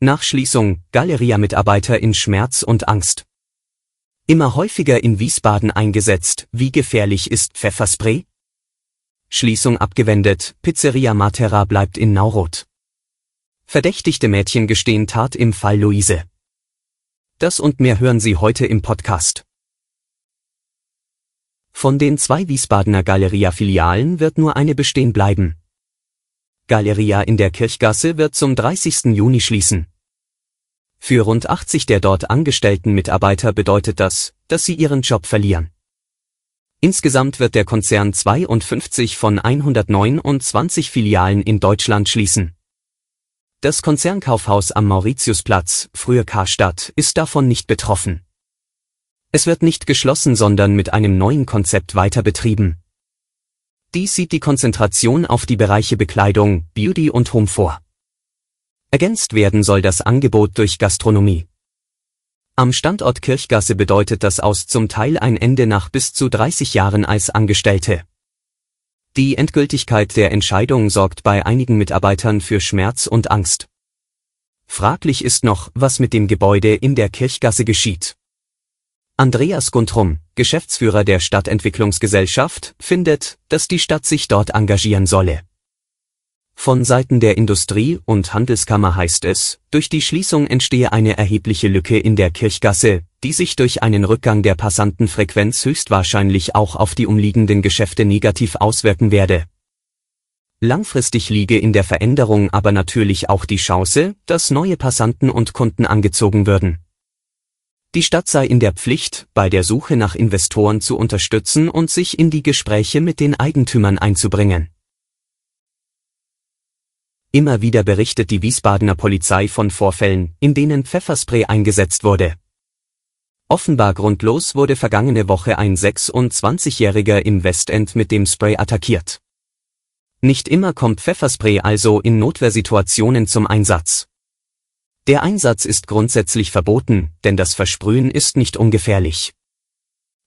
Nach Schließung, Galeria-Mitarbeiter in Schmerz und Angst. Immer häufiger in Wiesbaden eingesetzt, wie gefährlich ist Pfefferspray? Schließung abgewendet, Pizzeria Matera bleibt in Nauroth. Verdächtigte Mädchen gestehen Tat im Fall Luise. Das und mehr hören Sie heute im Podcast. Von den zwei Wiesbadener Galeria-Filialen wird nur eine bestehen bleiben. Galeria in der Kirchgasse wird zum 30. Juni schließen. Für rund 80 der dort angestellten Mitarbeiter bedeutet das, dass sie ihren Job verlieren. Insgesamt wird der Konzern 52 von 129 Filialen in Deutschland schließen. Das Konzernkaufhaus am Mauritiusplatz, früher Karstadt, ist davon nicht betroffen. Es wird nicht geschlossen, sondern mit einem neuen Konzept weiter betrieben. Dies sieht die Konzentration auf die Bereiche Bekleidung, Beauty und Home vor. Ergänzt werden soll das Angebot durch Gastronomie. Am Standort Kirchgasse bedeutet das aus zum Teil ein Ende nach bis zu 30 Jahren als Angestellte. Die Endgültigkeit der Entscheidung sorgt bei einigen Mitarbeitern für Schmerz und Angst. Fraglich ist noch, was mit dem Gebäude in der Kirchgasse geschieht. Andreas Guntrum, Geschäftsführer der Stadtentwicklungsgesellschaft, findet, dass die Stadt sich dort engagieren solle. Von Seiten der Industrie- und Handelskammer heißt es, durch die Schließung entstehe eine erhebliche Lücke in der Kirchgasse, die sich durch einen Rückgang der Passantenfrequenz höchstwahrscheinlich auch auf die umliegenden Geschäfte negativ auswirken werde. Langfristig liege in der Veränderung aber natürlich auch die Chance, dass neue Passanten und Kunden angezogen würden. Die Stadt sei in der Pflicht, bei der Suche nach Investoren zu unterstützen und sich in die Gespräche mit den Eigentümern einzubringen. Immer wieder berichtet die Wiesbadener Polizei von Vorfällen, in denen Pfefferspray eingesetzt wurde. Offenbar grundlos wurde vergangene Woche ein 26-Jähriger im Westend mit dem Spray attackiert. Nicht immer kommt Pfefferspray also in Notwehrsituationen zum Einsatz. Der Einsatz ist grundsätzlich verboten, denn das Versprühen ist nicht ungefährlich.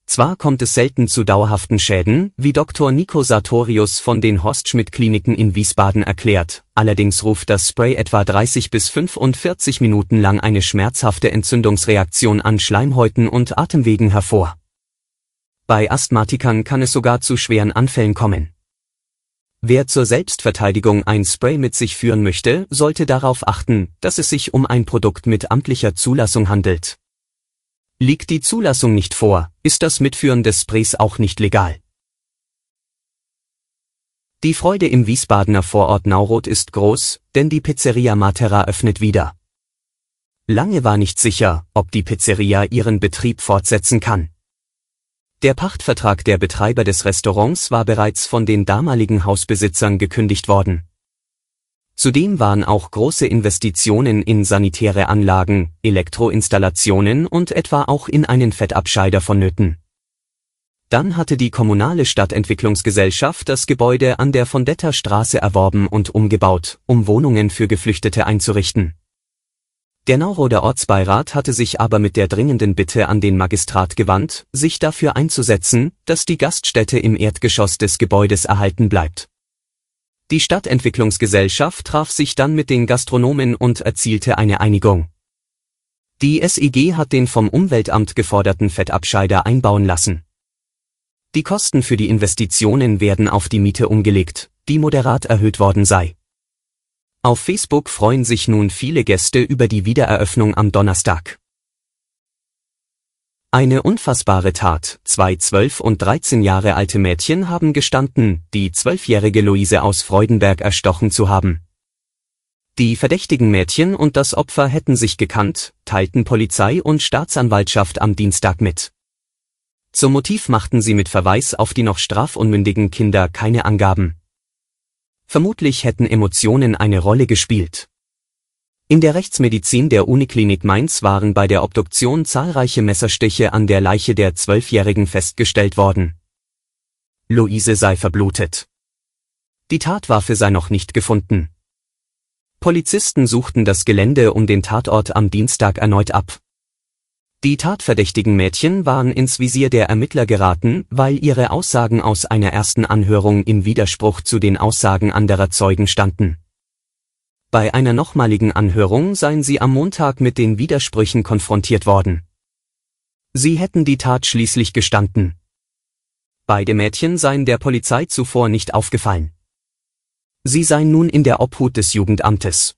Zwar kommt es selten zu dauerhaften Schäden, wie Dr. Nico Sartorius von den Horst-Schmidt-Kliniken in Wiesbaden erklärt, allerdings ruft das Spray etwa 30 bis 45 Minuten lang eine schmerzhafte Entzündungsreaktion an Schleimhäuten und Atemwegen hervor. Bei Asthmatikern kann es sogar zu schweren Anfällen kommen. Wer zur Selbstverteidigung ein Spray mit sich führen möchte, sollte darauf achten, dass es sich um ein Produkt mit amtlicher Zulassung handelt. Liegt die Zulassung nicht vor, ist das Mitführen des Sprays auch nicht legal. Die Freude im Wiesbadener Vorort Nauroth ist groß, denn die Pizzeria Matera öffnet wieder. Lange war nicht sicher, ob die Pizzeria ihren Betrieb fortsetzen kann. Der Pachtvertrag der Betreiber des Restaurants war bereits von den damaligen Hausbesitzern gekündigt worden. Zudem waren auch große Investitionen in sanitäre Anlagen, Elektroinstallationen und etwa auch in einen Fettabscheider vonnöten. Dann hatte die kommunale Stadtentwicklungsgesellschaft das Gebäude an der Vondetta Straße erworben und umgebaut, um Wohnungen für Geflüchtete einzurichten. Der Nauroder Ortsbeirat hatte sich aber mit der dringenden Bitte an den Magistrat gewandt, sich dafür einzusetzen, dass die Gaststätte im Erdgeschoss des Gebäudes erhalten bleibt. Die Stadtentwicklungsgesellschaft traf sich dann mit den Gastronomen und erzielte eine Einigung. Die SEG hat den vom Umweltamt geforderten Fettabscheider einbauen lassen. Die Kosten für die Investitionen werden auf die Miete umgelegt, die moderat erhöht worden sei. Auf Facebook freuen sich nun viele Gäste über die Wiedereröffnung am Donnerstag. Eine unfassbare Tat. Zwei 12 und 13 Jahre alte Mädchen haben gestanden, die zwölfjährige Luise aus Freudenberg erstochen zu haben. Die verdächtigen Mädchen und das Opfer hätten sich gekannt, teilten Polizei und Staatsanwaltschaft am Dienstag mit. Zum Motiv machten sie mit Verweis auf die noch strafunmündigen Kinder keine Angaben. Vermutlich hätten Emotionen eine Rolle gespielt. In der Rechtsmedizin der Uniklinik Mainz waren bei der Obduktion zahlreiche Messerstiche an der Leiche der Zwölfjährigen festgestellt worden. Luise sei verblutet. Die Tatwaffe sei noch nicht gefunden. Polizisten suchten das Gelände um den Tatort am Dienstag erneut ab. Die tatverdächtigen Mädchen waren ins Visier der Ermittler geraten, weil ihre Aussagen aus einer ersten Anhörung im Widerspruch zu den Aussagen anderer Zeugen standen. Bei einer nochmaligen Anhörung seien sie am Montag mit den Widersprüchen konfrontiert worden. Sie hätten die Tat schließlich gestanden. Beide Mädchen seien der Polizei zuvor nicht aufgefallen. Sie seien nun in der Obhut des Jugendamtes.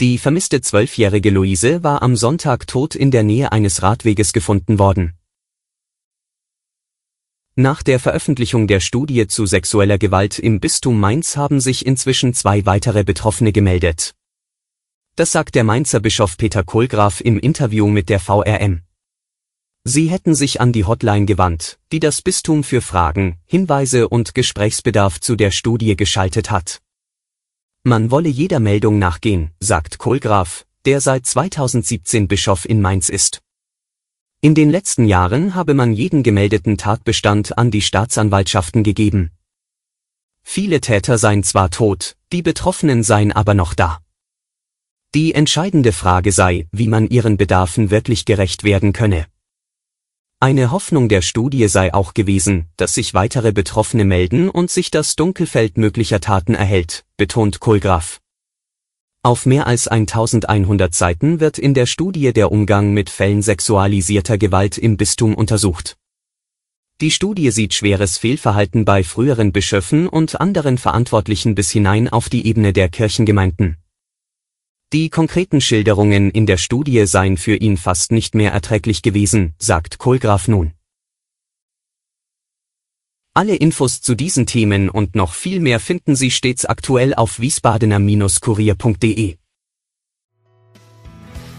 Die vermisste zwölfjährige Luise war am Sonntag tot in der Nähe eines Radweges gefunden worden. Nach der Veröffentlichung der Studie zu sexueller Gewalt im Bistum Mainz haben sich inzwischen zwei weitere Betroffene gemeldet. Das sagt der Mainzer Bischof Peter Kohlgraf im Interview mit der VRM. Sie hätten sich an die Hotline gewandt, die das Bistum für Fragen, Hinweise und Gesprächsbedarf zu der Studie geschaltet hat. Man wolle jeder Meldung nachgehen, sagt Kohlgraf, der seit 2017 Bischof in Mainz ist. In den letzten Jahren habe man jeden gemeldeten Tatbestand an die Staatsanwaltschaften gegeben. Viele Täter seien zwar tot, die Betroffenen seien aber noch da. Die entscheidende Frage sei, wie man ihren Bedarfen wirklich gerecht werden könne. Eine Hoffnung der Studie sei auch gewesen, dass sich weitere Betroffene melden und sich das Dunkelfeld möglicher Taten erhält, betont Kohlgraf. Auf mehr als 1100 Seiten wird in der Studie der Umgang mit Fällen sexualisierter Gewalt im Bistum untersucht. Die Studie sieht schweres Fehlverhalten bei früheren Bischöfen und anderen Verantwortlichen bis hinein auf die Ebene der Kirchengemeinden. Die konkreten Schilderungen in der Studie seien für ihn fast nicht mehr erträglich gewesen, sagt Kohlgraf nun. Alle Infos zu diesen Themen und noch viel mehr finden Sie stets aktuell auf wiesbadener-kurier.de.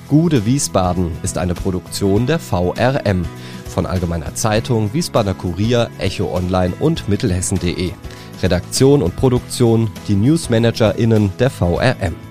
Gude Wiesbaden ist eine Produktion der VRM von Allgemeiner Zeitung, Wiesbadener Kurier, Echo Online und Mittelhessen.de. Redaktion und Produktion die NewsmanagerInnen der VRM.